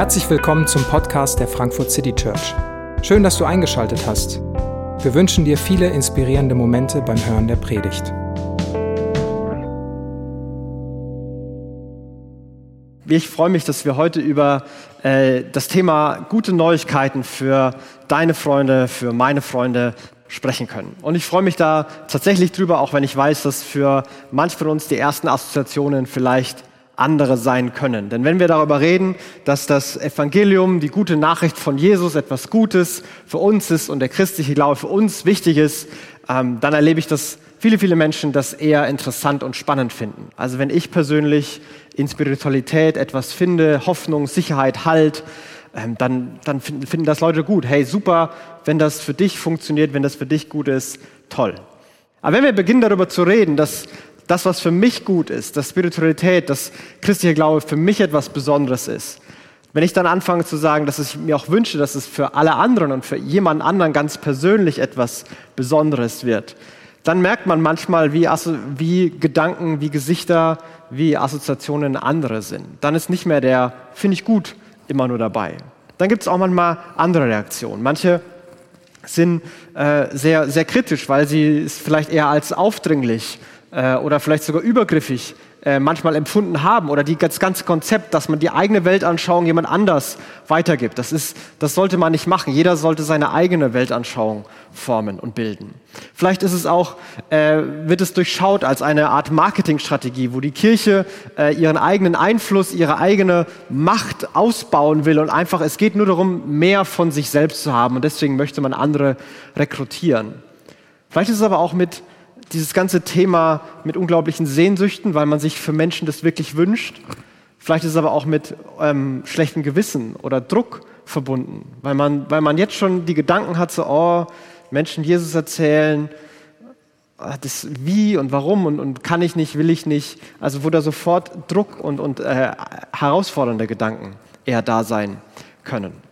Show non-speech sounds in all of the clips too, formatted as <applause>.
Herzlich willkommen zum Podcast der Frankfurt City Church. Schön, dass du eingeschaltet hast. Wir wünschen dir viele inspirierende Momente beim Hören der Predigt. Ich freue mich, dass wir heute über äh, das Thema gute Neuigkeiten für deine Freunde, für meine Freunde sprechen können. Und ich freue mich da tatsächlich drüber, auch wenn ich weiß, dass für manch von uns die ersten Assoziationen vielleicht andere sein können. Denn wenn wir darüber reden, dass das Evangelium, die gute Nachricht von Jesus etwas Gutes für uns ist und der christliche Glaube für uns wichtig ist, ähm, dann erlebe ich, dass viele, viele Menschen das eher interessant und spannend finden. Also wenn ich persönlich in Spiritualität etwas finde, Hoffnung, Sicherheit, Halt, ähm, dann, dann finden, finden das Leute gut. Hey, super, wenn das für dich funktioniert, wenn das für dich gut ist, toll. Aber wenn wir beginnen darüber zu reden, dass das, was für mich gut ist, dass Spiritualität, dass christlicher Glaube für mich etwas Besonderes ist, wenn ich dann anfange zu sagen, dass ich mir auch wünsche, dass es für alle anderen und für jemand anderen ganz persönlich etwas Besonderes wird, dann merkt man manchmal, wie, wie Gedanken, wie Gesichter, wie Assoziationen andere sind. Dann ist nicht mehr der, finde ich gut, immer nur dabei. Dann gibt es auch manchmal andere Reaktionen. Manche sind äh, sehr, sehr kritisch, weil sie es vielleicht eher als aufdringlich äh, oder vielleicht sogar übergriffig äh, manchmal empfunden haben oder die, das ganze Konzept, dass man die eigene Weltanschauung jemand anders weitergibt. Das, ist, das sollte man nicht machen. Jeder sollte seine eigene Weltanschauung formen und bilden. Vielleicht ist es auch, äh, wird es durchschaut als eine Art Marketingstrategie, wo die Kirche äh, ihren eigenen Einfluss, ihre eigene Macht ausbauen will und einfach, es geht nur darum, mehr von sich selbst zu haben und deswegen möchte man andere rekrutieren. Vielleicht ist es aber auch mit dieses ganze Thema mit unglaublichen Sehnsüchten, weil man sich für Menschen das wirklich wünscht. Vielleicht ist es aber auch mit ähm, schlechtem Gewissen oder Druck verbunden, weil man, weil man jetzt schon die Gedanken hat, so, oh, Menschen Jesus erzählen, ah, das wie und warum und, und kann ich nicht, will ich nicht. Also wo da sofort Druck und, und äh, herausfordernde Gedanken eher da sein können.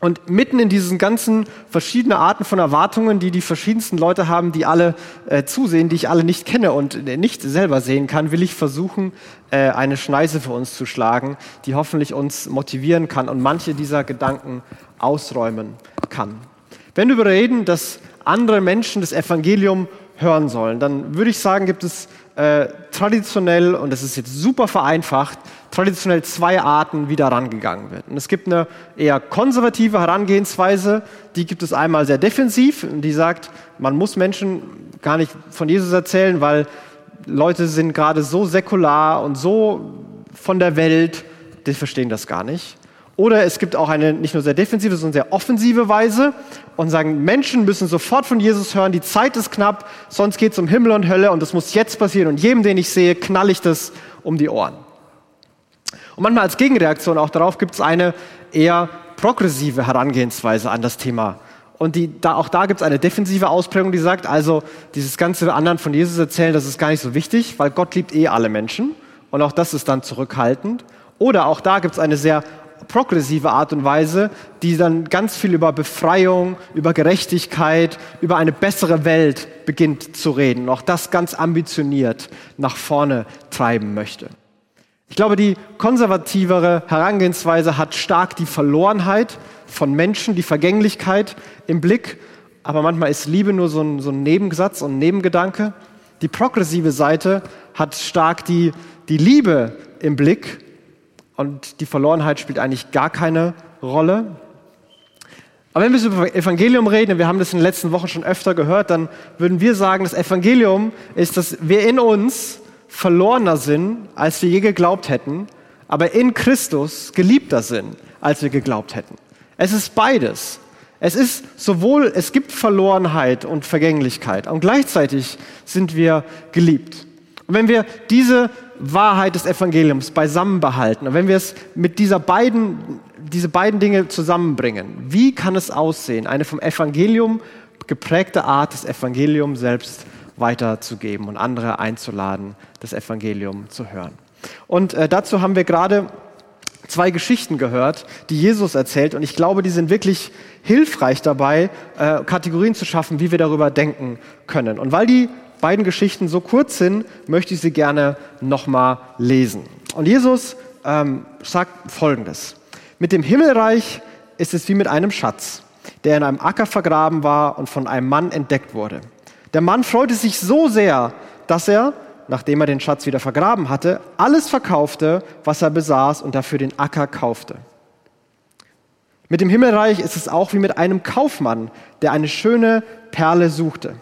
Und mitten in diesen ganzen verschiedenen Arten von Erwartungen, die die verschiedensten Leute haben, die alle äh, zusehen, die ich alle nicht kenne und äh, nicht selber sehen kann, will ich versuchen, äh, eine Schneise für uns zu schlagen, die hoffentlich uns motivieren kann und manche dieser Gedanken ausräumen kann. Wenn wir reden, dass andere Menschen das Evangelium hören sollen, dann würde ich sagen, gibt es äh, traditionell, und das ist jetzt super vereinfacht, traditionell zwei Arten, wie da rangegangen wird. Und es gibt eine eher konservative Herangehensweise, die gibt es einmal sehr defensiv, die sagt, man muss Menschen gar nicht von Jesus erzählen, weil Leute sind gerade so säkular und so von der Welt, die verstehen das gar nicht. Oder es gibt auch eine nicht nur sehr defensive, sondern sehr offensive Weise und sagen, Menschen müssen sofort von Jesus hören, die Zeit ist knapp, sonst geht es um Himmel und Hölle und das muss jetzt passieren und jedem, den ich sehe, knall ich das um die Ohren. Und manchmal als Gegenreaktion auch darauf gibt es eine eher progressive Herangehensweise an das Thema. Und die, da, auch da gibt es eine defensive Ausprägung, die sagt, also dieses ganze anderen von Jesus erzählen, das ist gar nicht so wichtig, weil Gott liebt eh alle Menschen. Und auch das ist dann zurückhaltend. Oder auch da gibt es eine sehr progressive Art und Weise, die dann ganz viel über Befreiung, über Gerechtigkeit, über eine bessere Welt beginnt zu reden. auch das ganz ambitioniert nach vorne treiben möchte. Ich glaube, die konservativere Herangehensweise hat stark die Verlorenheit von Menschen, die Vergänglichkeit im Blick. Aber manchmal ist Liebe nur so ein, so ein Nebensatz und ein Nebengedanke. Die progressive Seite hat stark die, die Liebe im Blick und die Verlorenheit spielt eigentlich gar keine Rolle. Aber wenn wir über Evangelium reden, und wir haben das in den letzten Wochen schon öfter gehört, dann würden wir sagen, das Evangelium ist, dass wir in uns verlorener sind, als wir je geglaubt hätten, aber in Christus geliebter sind, als wir geglaubt hätten. Es ist beides. Es ist sowohl, es gibt Verlorenheit und Vergänglichkeit und gleichzeitig sind wir geliebt. Und wenn wir diese Wahrheit des Evangeliums beisammen behalten und wenn wir es mit dieser beiden, diese beiden Dinge zusammenbringen, wie kann es aussehen, eine vom Evangelium geprägte Art, das Evangelium selbst weiterzugeben und andere einzuladen, das Evangelium zu hören? Und äh, dazu haben wir gerade zwei Geschichten gehört, die Jesus erzählt. Und ich glaube, die sind wirklich hilfreich dabei, äh, Kategorien zu schaffen, wie wir darüber denken können. Und weil die beiden Geschichten so kurz sind, möchte ich sie gerne nochmal lesen. Und Jesus ähm, sagt Folgendes. Mit dem Himmelreich ist es wie mit einem Schatz, der in einem Acker vergraben war und von einem Mann entdeckt wurde. Der Mann freute sich so sehr, dass er, nachdem er den Schatz wieder vergraben hatte, alles verkaufte, was er besaß und dafür den Acker kaufte. Mit dem Himmelreich ist es auch wie mit einem Kaufmann, der eine schöne Perle suchte.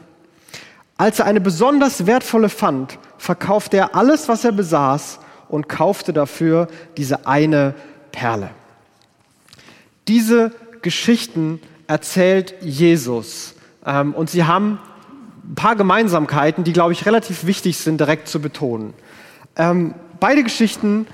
Als er eine besonders wertvolle fand, verkaufte er alles, was er besaß und kaufte dafür diese eine Perle. Diese Geschichten erzählt Jesus ähm, und sie haben ein paar Gemeinsamkeiten, die, glaube ich, relativ wichtig sind, direkt zu betonen. Ähm, beide Geschichten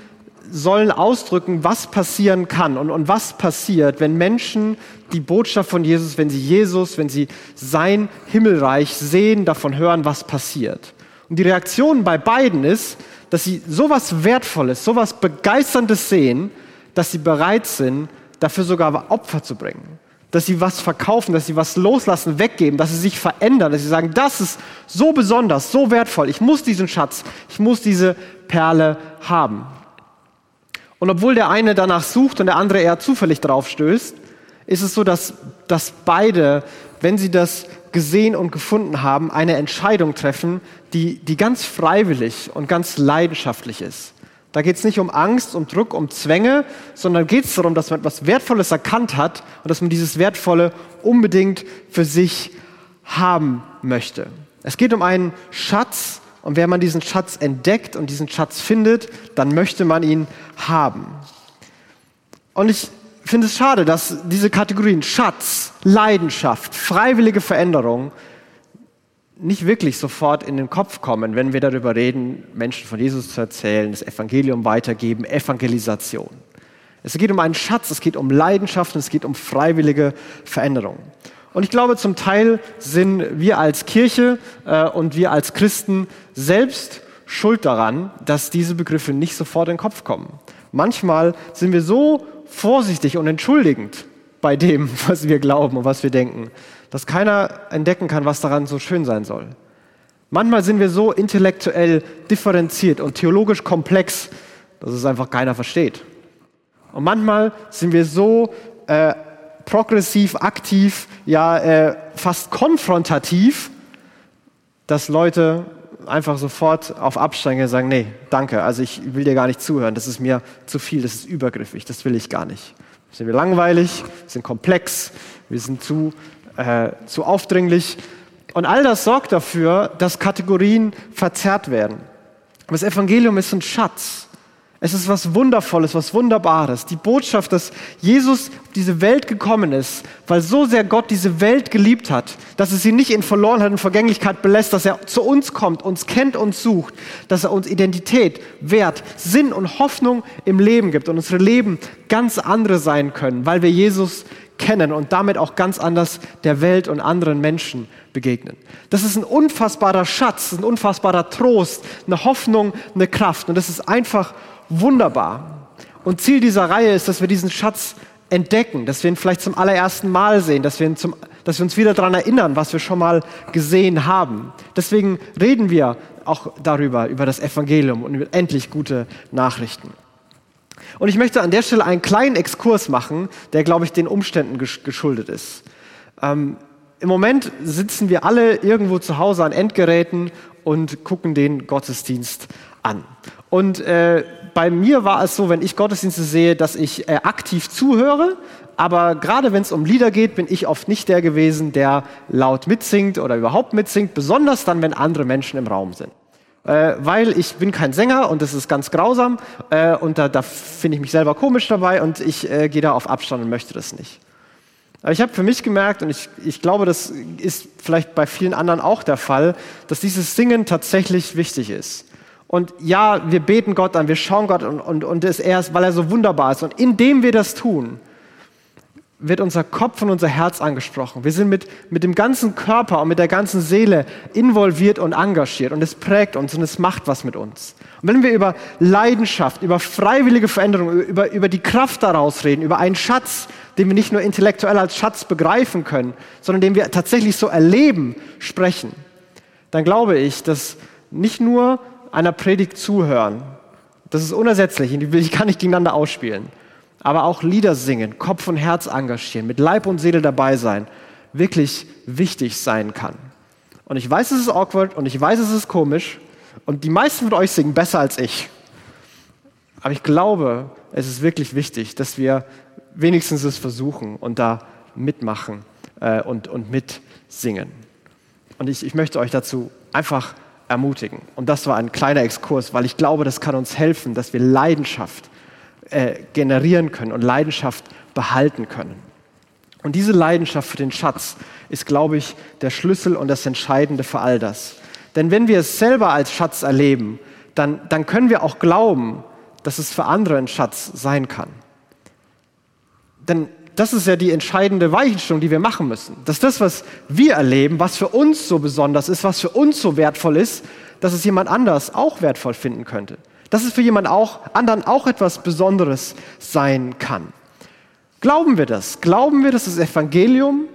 sollen ausdrücken, was passieren kann und, und was passiert, wenn Menschen die Botschaft von Jesus, wenn sie Jesus, wenn sie sein Himmelreich sehen, davon hören, was passiert. Und die Reaktion bei beiden ist, dass sie sowas Wertvolles, sowas Begeisterndes sehen, dass sie bereit sind, dafür sogar Opfer zu bringen dass sie was verkaufen, dass sie was loslassen, weggeben, dass sie sich verändern, dass sie sagen, das ist so besonders, so wertvoll, ich muss diesen Schatz, ich muss diese Perle haben. Und obwohl der eine danach sucht und der andere eher zufällig drauf stößt, ist es so, dass, dass beide, wenn sie das gesehen und gefunden haben, eine Entscheidung treffen, die, die ganz freiwillig und ganz leidenschaftlich ist. Da geht es nicht um Angst, um Druck, um Zwänge, sondern geht es darum, dass man etwas Wertvolles erkannt hat und dass man dieses Wertvolle unbedingt für sich haben möchte. Es geht um einen Schatz und wenn man diesen Schatz entdeckt und diesen Schatz findet, dann möchte man ihn haben. Und ich finde es schade, dass diese Kategorien Schatz, Leidenschaft, freiwillige Veränderung nicht wirklich sofort in den Kopf kommen, wenn wir darüber reden, Menschen von Jesus zu erzählen, das Evangelium weitergeben, Evangelisation. Es geht um einen Schatz, es geht um Leidenschaft und es geht um freiwillige Veränderung. Und ich glaube, zum Teil sind wir als Kirche äh, und wir als Christen selbst schuld daran, dass diese Begriffe nicht sofort in den Kopf kommen. Manchmal sind wir so vorsichtig und entschuldigend bei dem, <laughs> was wir glauben und was wir denken, dass keiner entdecken kann, was daran so schön sein soll. Manchmal sind wir so intellektuell differenziert und theologisch komplex, dass es einfach keiner versteht. Und manchmal sind wir so äh, progressiv, aktiv, ja äh, fast konfrontativ, dass Leute einfach sofort auf Abstrenge sagen, nee, danke, also ich will dir gar nicht zuhören, das ist mir zu viel, das ist übergriffig, das will ich gar nicht. Sind wir langweilig, sind komplex, wir sind zu äh, zu aufdringlich. Und all das sorgt dafür, dass Kategorien verzerrt werden. Das Evangelium ist ein Schatz. Es ist was Wundervolles, was Wunderbares. Die Botschaft, dass Jesus auf diese Welt gekommen ist, weil so sehr Gott diese Welt geliebt hat, dass er sie nicht in Verlorenheit und Vergänglichkeit belässt, dass er zu uns kommt, uns kennt und sucht, dass er uns Identität, Wert, Sinn und Hoffnung im Leben gibt und unsere Leben ganz andere sein können, weil wir Jesus kennen und damit auch ganz anders der Welt und anderen Menschen begegnen. Das ist ein unfassbarer Schatz, ein unfassbarer Trost, eine Hoffnung, eine Kraft und das ist einfach wunderbar. Und Ziel dieser Reihe ist, dass wir diesen Schatz entdecken, dass wir ihn vielleicht zum allerersten Mal sehen, dass wir, zum, dass wir uns wieder daran erinnern, was wir schon mal gesehen haben. Deswegen reden wir auch darüber, über das Evangelium und über endlich gute Nachrichten. Und ich möchte an der Stelle einen kleinen Exkurs machen, der, glaube ich, den Umständen geschuldet ist. Ähm, Im Moment sitzen wir alle irgendwo zu Hause an Endgeräten und gucken den Gottesdienst an. Und äh, bei mir war es so, wenn ich Gottesdienste sehe, dass ich äh, aktiv zuhöre, aber gerade wenn es um Lieder geht, bin ich oft nicht der gewesen, der laut mitsingt oder überhaupt mitsingt, besonders dann, wenn andere Menschen im Raum sind äh, weil ich bin kein Sänger und das ist ganz grausam äh, und da, da finde ich mich selber komisch dabei und ich äh, gehe da auf Abstand und möchte das nicht. Aber ich habe für mich gemerkt, und ich, ich glaube, das ist vielleicht bei vielen anderen auch der Fall, dass dieses Singen tatsächlich wichtig ist. Und ja, wir beten Gott an, wir schauen Gott und, und, und es er weil er so wunderbar ist. Und indem wir das tun, wird unser Kopf und unser Herz angesprochen. Wir sind mit, mit dem ganzen Körper und mit der ganzen Seele involviert und engagiert und es prägt uns und es macht was mit uns. Und wenn wir über Leidenschaft, über freiwillige Veränderung, über, über die Kraft daraus reden, über einen Schatz, den wir nicht nur intellektuell als Schatz begreifen können, sondern den wir tatsächlich so erleben, sprechen, dann glaube ich, dass nicht nur einer Predigt zuhören, das ist unersetzlich, die will ich gar nicht gegeneinander ausspielen, aber auch Lieder singen, Kopf und Herz engagieren, mit Leib und Seele dabei sein, wirklich wichtig sein kann. Und ich weiß, es ist awkward und ich weiß, es ist komisch und die meisten von euch singen besser als ich. Aber ich glaube, es ist wirklich wichtig, dass wir wenigstens es versuchen und da mitmachen äh, und, und mitsingen. Und ich, ich möchte euch dazu einfach ermutigen. Und das war ein kleiner Exkurs, weil ich glaube, das kann uns helfen, dass wir Leidenschaft äh, generieren können und Leidenschaft behalten können. Und diese Leidenschaft für den Schatz ist, glaube ich, der Schlüssel und das Entscheidende für all das. Denn wenn wir es selber als Schatz erleben, dann, dann können wir auch glauben, dass es für andere ein Schatz sein kann. Denn das ist ja die entscheidende Weichenstellung, die wir machen müssen. Dass das, was wir erleben, was für uns so besonders ist, was für uns so wertvoll ist, dass es jemand anders auch wertvoll finden könnte. Dass es für jemand auch, anderen auch etwas Besonderes sein kann. Glauben wir das? Glauben wir, dass das Evangelium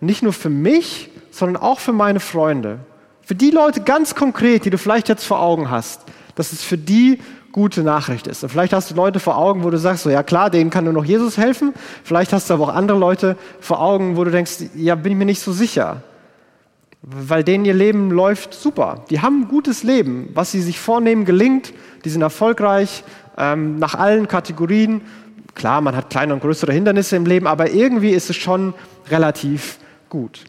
nicht nur für mich, sondern auch für meine Freunde, für die Leute ganz konkret, die du vielleicht jetzt vor Augen hast, dass es für die gute Nachricht ist. Und vielleicht hast du Leute vor Augen, wo du sagst, so ja klar, denen kann nur noch Jesus helfen. Vielleicht hast du aber auch andere Leute vor Augen, wo du denkst, ja, bin ich mir nicht so sicher. Weil denen ihr Leben läuft super. Die haben ein gutes Leben. Was sie sich vornehmen, gelingt. Die sind erfolgreich ähm, nach allen Kategorien. Klar, man hat kleine und größere Hindernisse im Leben, aber irgendwie ist es schon relativ gut.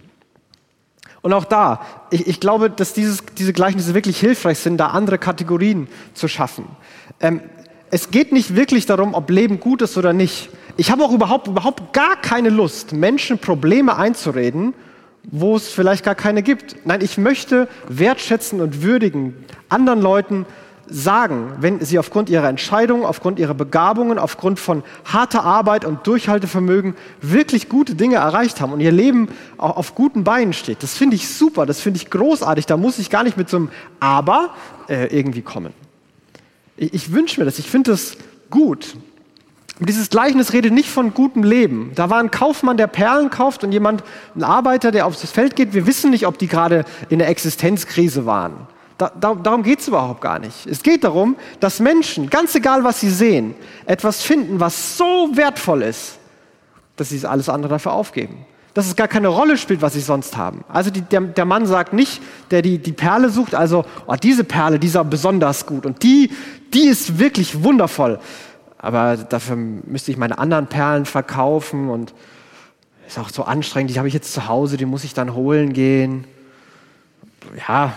Und auch da, ich, ich glaube, dass dieses, diese Gleichnisse wirklich hilfreich sind, da andere Kategorien zu schaffen. Ähm, es geht nicht wirklich darum, ob Leben gut ist oder nicht. Ich habe auch überhaupt, überhaupt gar keine Lust, Menschen Probleme einzureden, wo es vielleicht gar keine gibt. Nein, ich möchte wertschätzen und würdigen, anderen Leuten sagen, wenn sie aufgrund ihrer Entscheidungen, aufgrund ihrer Begabungen, aufgrund von harter Arbeit und Durchhaltevermögen wirklich gute Dinge erreicht haben und ihr Leben auch auf guten Beinen steht. Das finde ich super, das finde ich großartig. Da muss ich gar nicht mit so einem Aber äh, irgendwie kommen. Ich, ich wünsche mir das, ich finde das gut. Dieses Gleichnis redet nicht von gutem Leben. Da war ein Kaufmann, der Perlen kauft und jemand, ein Arbeiter, der aufs Feld geht. Wir wissen nicht, ob die gerade in der Existenzkrise waren. Da, da, darum geht es überhaupt gar nicht. Es geht darum, dass Menschen, ganz egal was sie sehen, etwas finden, was so wertvoll ist, dass sie alles andere dafür aufgeben. Dass es gar keine Rolle spielt, was sie sonst haben. Also die, der, der, Mann sagt nicht, der die, die Perle sucht, also oh, diese Perle, die ist besonders gut und die, die ist wirklich wundervoll. Aber dafür müsste ich meine anderen Perlen verkaufen und ist auch so anstrengend, die habe ich jetzt zu Hause, die muss ich dann holen gehen. Ja,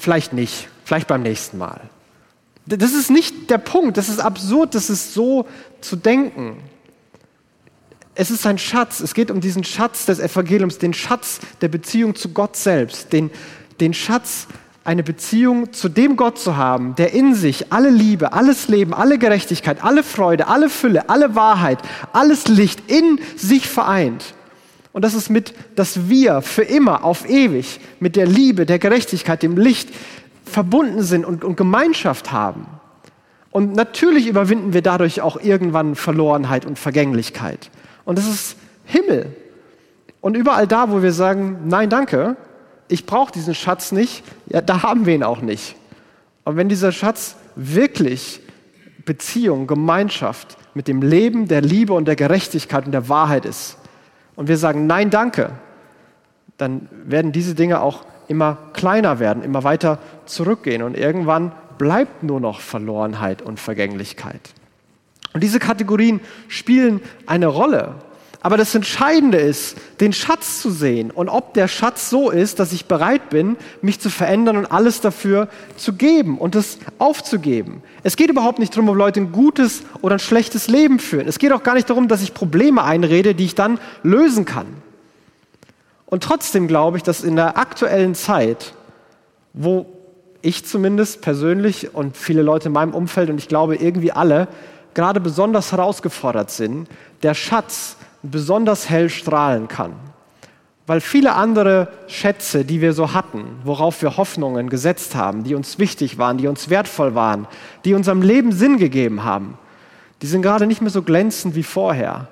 Vielleicht nicht, vielleicht beim nächsten Mal. Das ist nicht der Punkt, das ist absurd, das ist so zu denken. Es ist ein Schatz, es geht um diesen Schatz des Evangeliums, den Schatz der Beziehung zu Gott selbst, den, den Schatz, eine Beziehung zu dem Gott zu haben, der in sich alle Liebe, alles Leben, alle Gerechtigkeit, alle Freude, alle Fülle, alle Wahrheit, alles Licht in sich vereint. Und das ist mit, dass wir für immer, auf ewig, mit der Liebe, der Gerechtigkeit, dem Licht verbunden sind und, und Gemeinschaft haben. Und natürlich überwinden wir dadurch auch irgendwann Verlorenheit und Vergänglichkeit. Und das ist Himmel. Und überall da, wo wir sagen, nein, danke, ich brauche diesen Schatz nicht, ja, da haben wir ihn auch nicht. Und wenn dieser Schatz wirklich Beziehung, Gemeinschaft mit dem Leben, der Liebe und der Gerechtigkeit und der Wahrheit ist, und wir sagen Nein, danke, dann werden diese Dinge auch immer kleiner werden, immer weiter zurückgehen und irgendwann bleibt nur noch Verlorenheit und Vergänglichkeit. Und diese Kategorien spielen eine Rolle. Aber das Entscheidende ist, den Schatz zu sehen und ob der Schatz so ist, dass ich bereit bin, mich zu verändern und alles dafür zu geben und es aufzugeben. Es geht überhaupt nicht darum, ob Leute ein gutes oder ein schlechtes Leben führen. Es geht auch gar nicht darum, dass ich Probleme einrede, die ich dann lösen kann. Und trotzdem glaube ich, dass in der aktuellen Zeit, wo ich zumindest persönlich und viele Leute in meinem Umfeld und ich glaube irgendwie alle gerade besonders herausgefordert sind, der Schatz besonders hell strahlen kann. Weil viele andere Schätze, die wir so hatten, worauf wir Hoffnungen gesetzt haben, die uns wichtig waren, die uns wertvoll waren, die unserem Leben Sinn gegeben haben, die sind gerade nicht mehr so glänzend wie vorher.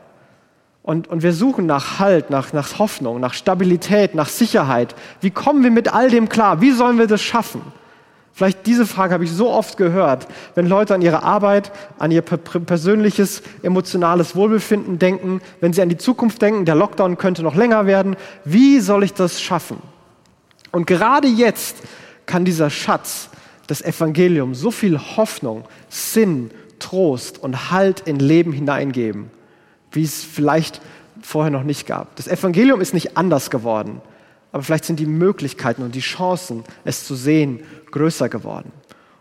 Und, und wir suchen nach Halt, nach, nach Hoffnung, nach Stabilität, nach Sicherheit. Wie kommen wir mit all dem klar? Wie sollen wir das schaffen? Vielleicht diese Frage habe ich so oft gehört, wenn Leute an ihre Arbeit, an ihr persönliches emotionales Wohlbefinden denken, wenn sie an die Zukunft denken, der Lockdown könnte noch länger werden. Wie soll ich das schaffen? Und gerade jetzt kann dieser Schatz, das Evangelium, so viel Hoffnung, Sinn, Trost und Halt in Leben hineingeben, wie es vielleicht vorher noch nicht gab. Das Evangelium ist nicht anders geworden, aber vielleicht sind die Möglichkeiten und die Chancen, es zu sehen, größer geworden.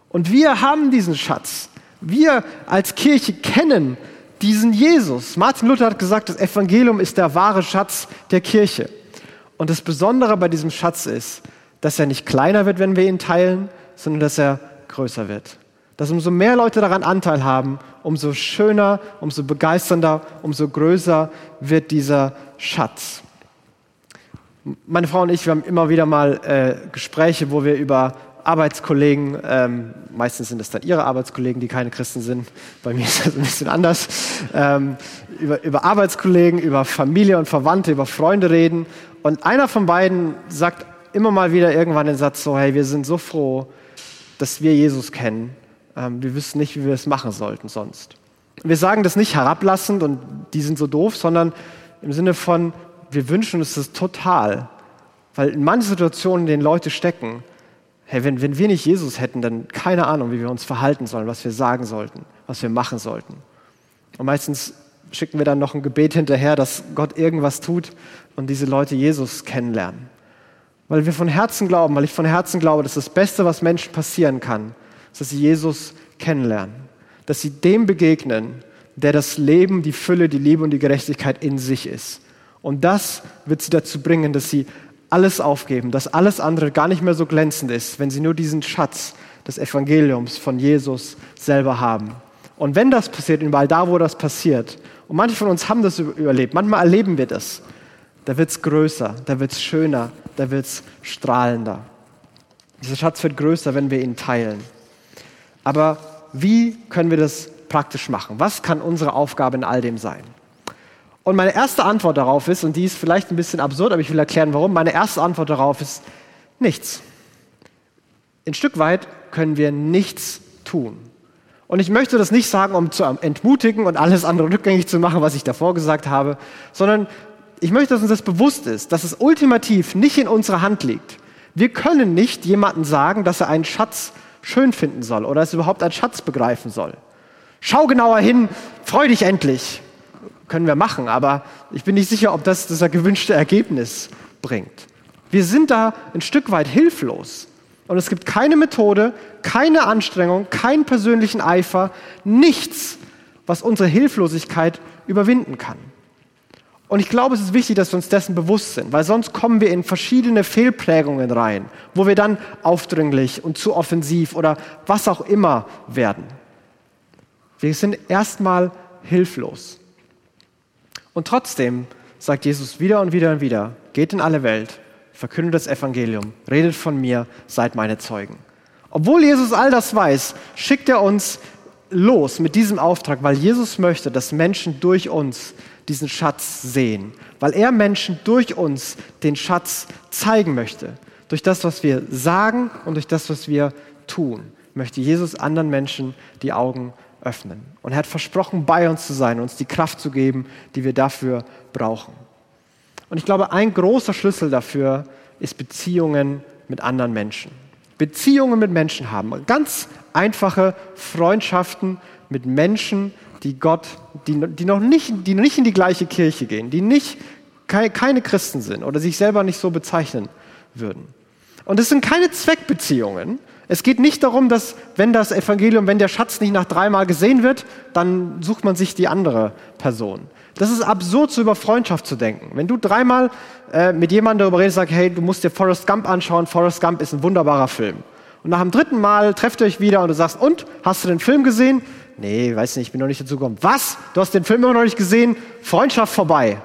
Und wir haben diesen Schatz. Wir als Kirche kennen diesen Jesus. Martin Luther hat gesagt, das Evangelium ist der wahre Schatz der Kirche. Und das Besondere bei diesem Schatz ist, dass er nicht kleiner wird, wenn wir ihn teilen, sondern dass er größer wird. Dass umso mehr Leute daran Anteil haben, umso schöner, umso begeisternder, umso größer wird dieser Schatz. Meine Frau und ich, wir haben immer wieder mal äh, Gespräche, wo wir über Arbeitskollegen, ähm, meistens sind es dann ihre Arbeitskollegen, die keine Christen sind, bei mir <laughs> ist das ein bisschen anders, ähm, über, über Arbeitskollegen, über Familie und Verwandte, über Freunde reden. Und einer von beiden sagt immer mal wieder irgendwann den Satz so, hey, wir sind so froh, dass wir Jesus kennen. Ähm, wir wissen nicht, wie wir es machen sollten sonst. Wir sagen das nicht herablassend und die sind so doof, sondern im Sinne von, wir wünschen uns das total. Weil in manchen Situationen, in denen Leute stecken, hey, wenn, wenn wir nicht Jesus hätten, dann keine Ahnung, wie wir uns verhalten sollen, was wir sagen sollten, was wir machen sollten. Und meistens schicken wir dann noch ein Gebet hinterher, dass Gott irgendwas tut und diese Leute Jesus kennenlernen. Weil wir von Herzen glauben, weil ich von Herzen glaube, dass das Beste, was Menschen passieren kann, ist, dass sie Jesus kennenlernen. Dass sie dem begegnen, der das Leben, die Fülle, die Liebe und die Gerechtigkeit in sich ist. Und das wird sie dazu bringen, dass sie alles aufgeben, dass alles andere gar nicht mehr so glänzend ist, wenn sie nur diesen Schatz des Evangeliums von Jesus selber haben. Und wenn das passiert, überall da, wo das passiert, und manche von uns haben das überlebt, manchmal erleben wir das, da wird es größer, da wird es schöner, da wird es strahlender. Dieser Schatz wird größer, wenn wir ihn teilen. Aber wie können wir das praktisch machen? Was kann unsere Aufgabe in all dem sein? Und meine erste Antwort darauf ist, und die ist vielleicht ein bisschen absurd, aber ich will erklären, warum. Meine erste Antwort darauf ist nichts. Ein Stück weit können wir nichts tun. Und ich möchte das nicht sagen, um zu entmutigen und alles andere rückgängig zu machen, was ich davor gesagt habe, sondern ich möchte, dass uns das bewusst ist, dass es ultimativ nicht in unserer Hand liegt. Wir können nicht jemandem sagen, dass er einen Schatz schön finden soll oder es überhaupt als Schatz begreifen soll. Schau genauer hin, freu dich endlich können wir machen, aber ich bin nicht sicher, ob das das gewünschte Ergebnis bringt. Wir sind da ein Stück weit hilflos. Und es gibt keine Methode, keine Anstrengung, keinen persönlichen Eifer, nichts, was unsere Hilflosigkeit überwinden kann. Und ich glaube, es ist wichtig, dass wir uns dessen bewusst sind, weil sonst kommen wir in verschiedene Fehlprägungen rein, wo wir dann aufdringlich und zu offensiv oder was auch immer werden. Wir sind erstmal hilflos. Und trotzdem sagt Jesus wieder und wieder und wieder, geht in alle Welt, verkündet das Evangelium, redet von mir, seid meine Zeugen. Obwohl Jesus all das weiß, schickt er uns los mit diesem Auftrag, weil Jesus möchte, dass Menschen durch uns diesen Schatz sehen, weil er Menschen durch uns den Schatz zeigen möchte. Durch das, was wir sagen und durch das, was wir tun, möchte Jesus anderen Menschen die Augen öffnen. Und er hat versprochen, bei uns zu sein, uns die Kraft zu geben, die wir dafür brauchen. Und ich glaube, ein großer Schlüssel dafür ist Beziehungen mit anderen Menschen. Beziehungen mit Menschen haben. Ganz einfache Freundschaften mit Menschen, die Gott, die, die, noch nicht, die nicht in die gleiche Kirche gehen, die nicht, keine, keine Christen sind oder sich selber nicht so bezeichnen würden. Und es sind keine Zweckbeziehungen, es geht nicht darum, dass wenn das Evangelium, wenn der Schatz nicht nach dreimal gesehen wird, dann sucht man sich die andere Person. Das ist absurd, so über Freundschaft zu denken. Wenn du dreimal äh, mit jemandem darüber redest, sagst, hey, du musst dir Forrest Gump anschauen, Forrest Gump ist ein wunderbarer Film. Und nach dem dritten Mal trefft ihr euch wieder und du sagst, und, hast du den Film gesehen? Nee, weiß nicht, ich bin noch nicht dazu gekommen. Was? Du hast den Film immer noch nicht gesehen? Freundschaft vorbei.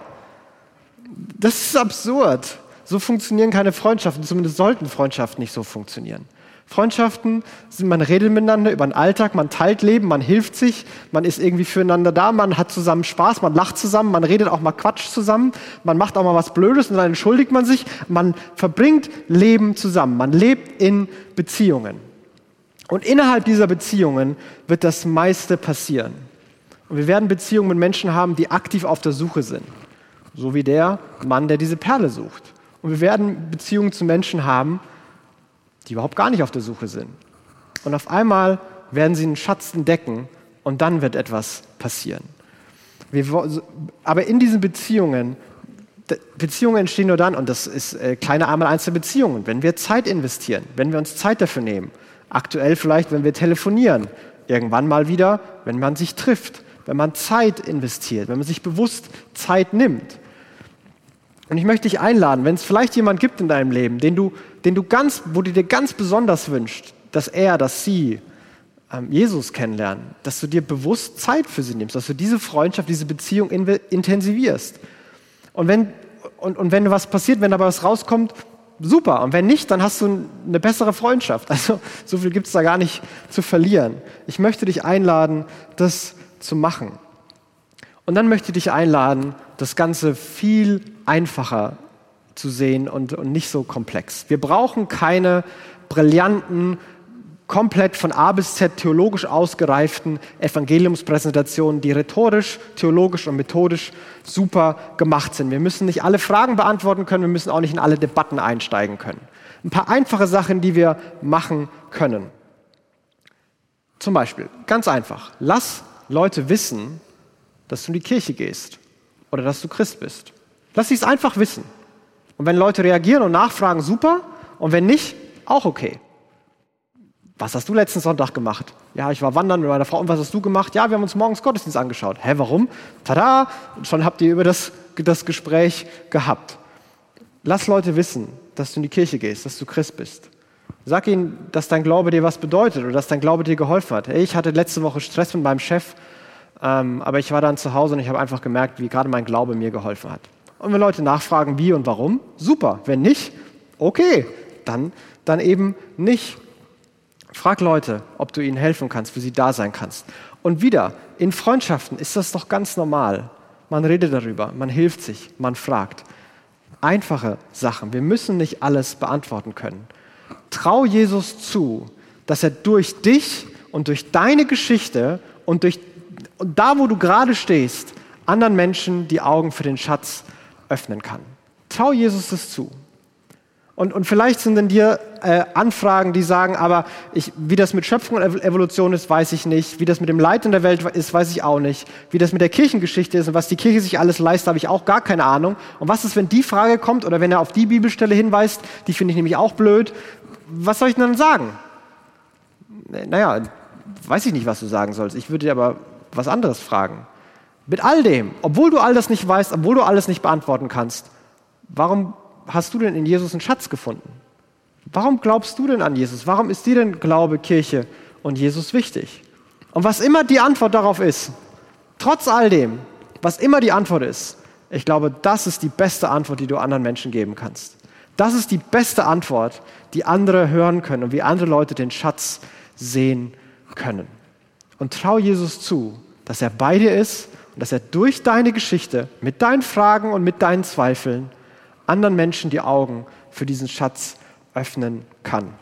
Das ist absurd. So funktionieren keine Freundschaften, zumindest sollten Freundschaften nicht so funktionieren. Freundschaften sind, man redet miteinander über den Alltag, man teilt Leben, man hilft sich, man ist irgendwie füreinander da, man hat zusammen Spaß, man lacht zusammen, man redet auch mal Quatsch zusammen, man macht auch mal was Blödes und dann entschuldigt man sich, man verbringt Leben zusammen, man lebt in Beziehungen. Und innerhalb dieser Beziehungen wird das meiste passieren. Und wir werden Beziehungen mit Menschen haben, die aktiv auf der Suche sind. So wie der Mann, der diese Perle sucht. Und wir werden Beziehungen zu Menschen haben, die überhaupt gar nicht auf der Suche sind. Und auf einmal werden sie einen Schatz entdecken und dann wird etwas passieren. Wir, aber in diesen Beziehungen, Beziehungen entstehen nur dann, und das ist äh, kleine einmal eins der Beziehungen, wenn wir Zeit investieren, wenn wir uns Zeit dafür nehmen. Aktuell vielleicht, wenn wir telefonieren, irgendwann mal wieder, wenn man sich trifft, wenn man Zeit investiert, wenn man sich bewusst Zeit nimmt. Und ich möchte dich einladen, wenn es vielleicht jemand gibt in deinem Leben, den du, den du ganz, wo du dir ganz besonders wünschst, dass er, dass sie ähm, Jesus kennenlernen, dass du dir bewusst Zeit für sie nimmst, dass du diese Freundschaft, diese Beziehung in, intensivierst. Und wenn, und, und wenn was passiert, wenn dabei was rauskommt, super. Und wenn nicht, dann hast du eine bessere Freundschaft. <laughs> Also so viel gibt es da gar nicht zu verlieren. Ich möchte dich einladen, das zu machen. Und dann möchte ich dich einladen, das Ganze viel einfacher zu sehen und, und nicht so komplex. Wir brauchen keine brillanten, komplett von A bis Z theologisch ausgereiften Evangeliumspräsentationen, die rhetorisch, theologisch und methodisch super gemacht sind. Wir müssen nicht alle Fragen beantworten können, wir müssen auch nicht in alle Debatten einsteigen können. Ein paar einfache Sachen, die wir machen können. Zum Beispiel, ganz einfach, lass Leute wissen, dass du in die Kirche gehst oder dass du Christ bist. Lass sie es einfach wissen. Und wenn Leute reagieren und nachfragen, super. Und wenn nicht, auch okay. Was hast du letzten Sonntag gemacht? Ja, ich war wandern mit meiner Frau. Und was hast du gemacht? Ja, wir haben uns morgens Gottesdienst angeschaut. Hä, warum? Tada! Schon habt ihr über das, das Gespräch gehabt. Lass Leute wissen, dass du in die Kirche gehst, dass du Christ bist. Sag ihnen, dass dein Glaube dir was bedeutet oder dass dein Glaube dir geholfen hat. Ich hatte letzte Woche Stress mit meinem Chef, ähm, aber ich war dann zu Hause und ich habe einfach gemerkt, wie gerade mein Glaube mir geholfen hat. Und wenn Leute nachfragen, wie und warum, super. Wenn nicht, okay, dann, dann eben nicht. Frag Leute, ob du ihnen helfen kannst, für sie da sein kannst. Und wieder, in Freundschaften ist das doch ganz normal. Man redet darüber, man hilft sich, man fragt. Einfache Sachen. Wir müssen nicht alles beantworten können. Trau Jesus zu, dass er durch dich und durch deine Geschichte und durch und da, wo du gerade stehst, anderen Menschen die Augen für den Schatz öffnen kann. Trau Jesus das zu. Und, und vielleicht sind in dir äh, Anfragen, die sagen, aber ich, wie das mit Schöpfung und Evolution ist, weiß ich nicht. Wie das mit dem Leid in der Welt ist, weiß ich auch nicht. Wie das mit der Kirchengeschichte ist und was die Kirche sich alles leistet, habe ich auch gar keine Ahnung. Und was ist, wenn die Frage kommt oder wenn er auf die Bibelstelle hinweist, die finde ich nämlich auch blöd was soll ich denn dann sagen? Naja, weiß ich nicht, was du sagen sollst. Ich würde dir aber was anderes fragen. Mit all dem, obwohl du all das nicht weißt, obwohl du alles nicht beantworten kannst, warum hast du denn in Jesus einen Schatz gefunden? Warum glaubst du denn an Jesus? Warum ist dir denn Glaube, Kirche und Jesus wichtig? Und was immer die Antwort darauf ist, trotz all dem, was immer die Antwort ist, ich glaube, das ist die beste Antwort, die du anderen Menschen geben kannst. Das ist die beste Antwort, die andere hören können und wie andere Leute den Schatz sehen können. Und trau Jesus zu, dass er bei dir ist und dass er durch deine Geschichte, mit deinen Fragen und mit deinen Zweifeln anderen Menschen die Augen für diesen Schatz öffnen kann.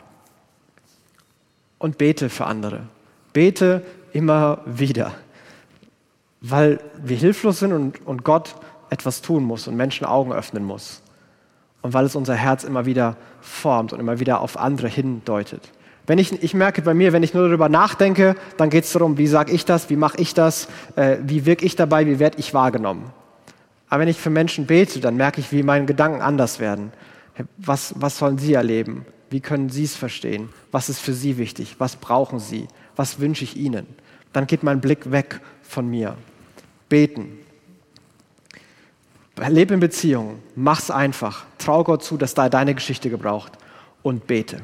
Und bete für andere. Bete immer wieder, weil wir hilflos sind und, und Gott etwas tun muss und Menschen Augen öffnen muss und weil es unser Herz immer wieder formt und immer wieder auf andere hindeutet. Wenn ich, ich merke bei mir, wenn ich nur darüber nachdenke, dann geht es darum, wie sage ich das, wie mache ich das, äh, wie wirke ich dabei, wie werde ich wahrgenommen. Aber wenn ich für Menschen bete, dann merke ich, wie meine Gedanken anders werden. Was, was sollen sie erleben? Wie können sie es verstehen? Was ist für sie wichtig? Was brauchen sie? Was wünsche ich ihnen? Dann geht mein Blick weg von mir. Beten, Lebe in Beziehung, mach's einfach. Trau Gott zu, dass da deine Geschichte gebraucht und bete.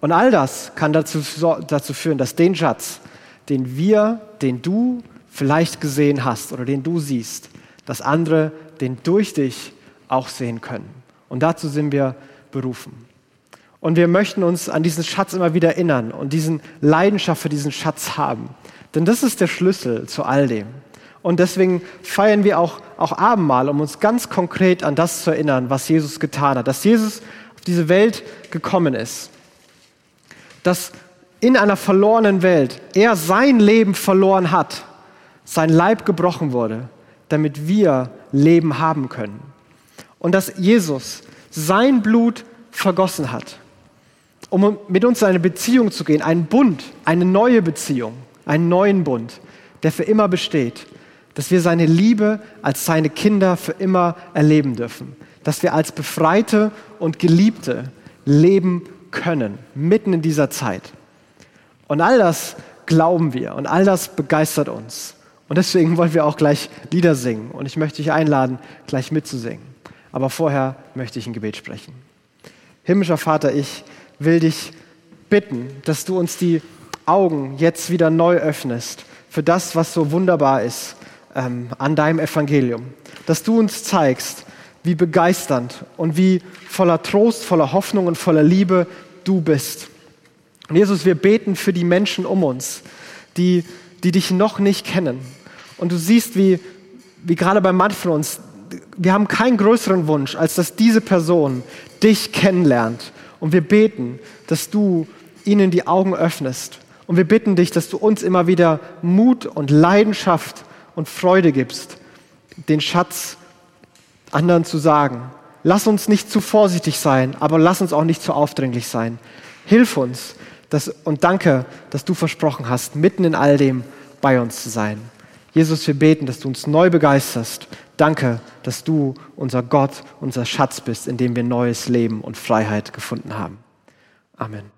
Und all das kann dazu, dazu führen, dass den Schatz, den wir, den du vielleicht gesehen hast oder den du siehst, dass andere den durch dich auch sehen können. Und dazu sind wir berufen. Und wir möchten uns an diesen Schatz immer wieder erinnern und diesen Leidenschaft für diesen Schatz haben. Denn das ist der Schlüssel zu all dem. Und deswegen feiern wir auch, auch Abendmahl, um uns ganz konkret an das zu erinnern, was Jesus getan hat. Dass Jesus auf diese Welt gekommen ist. Dass in einer verlorenen Welt er sein Leben verloren hat, sein Leib gebrochen wurde, damit wir Leben haben können. Und dass Jesus sein Blut vergossen hat, um mit uns eine Beziehung zu gehen, einen Bund, eine neue Beziehung, einen neuen Bund, der für immer besteht, dass wir seine Liebe als seine Kinder für immer erleben dürfen, dass wir als Befreite und Geliebte leben können, mitten in dieser Zeit. Und all das glauben wir und all das begeistert uns. Und deswegen wollen wir auch gleich Lieder singen. Und ich möchte dich einladen, gleich mitzusingen. Aber vorher möchte ich ein Gebet sprechen. Himmlischer Vater, ich will dich bitten, dass du uns die Augen jetzt wieder neu öffnest für das, was so wunderbar ist ähm, an deinem Evangelium. Dass du uns zeigst, wie begeisternd und wie voller Trost, voller Hoffnung und voller Liebe du bist. Und Jesus, wir beten für die Menschen um uns, die, die dich noch nicht kennen. Und du siehst, wie, wie gerade bei manchen von uns, wir haben keinen größeren Wunsch, als dass diese Person dich kennenlernt. Und wir beten, dass du ihnen die Augen öffnest. Und wir bitten dich, dass du uns immer wieder Mut und Leidenschaft und Freude gibst, den Schatz anderen zu sagen. Lass uns nicht zu vorsichtig sein, aber lass uns auch nicht zu aufdringlich sein. Hilf uns dass, und danke, dass du versprochen hast, mitten in all dem bei uns zu sein. Jesus, wir beten, dass du uns neu begeisterst. Danke, dass du unser Gott, unser Schatz bist, in dem wir neues Leben und Freiheit gefunden haben. Amen.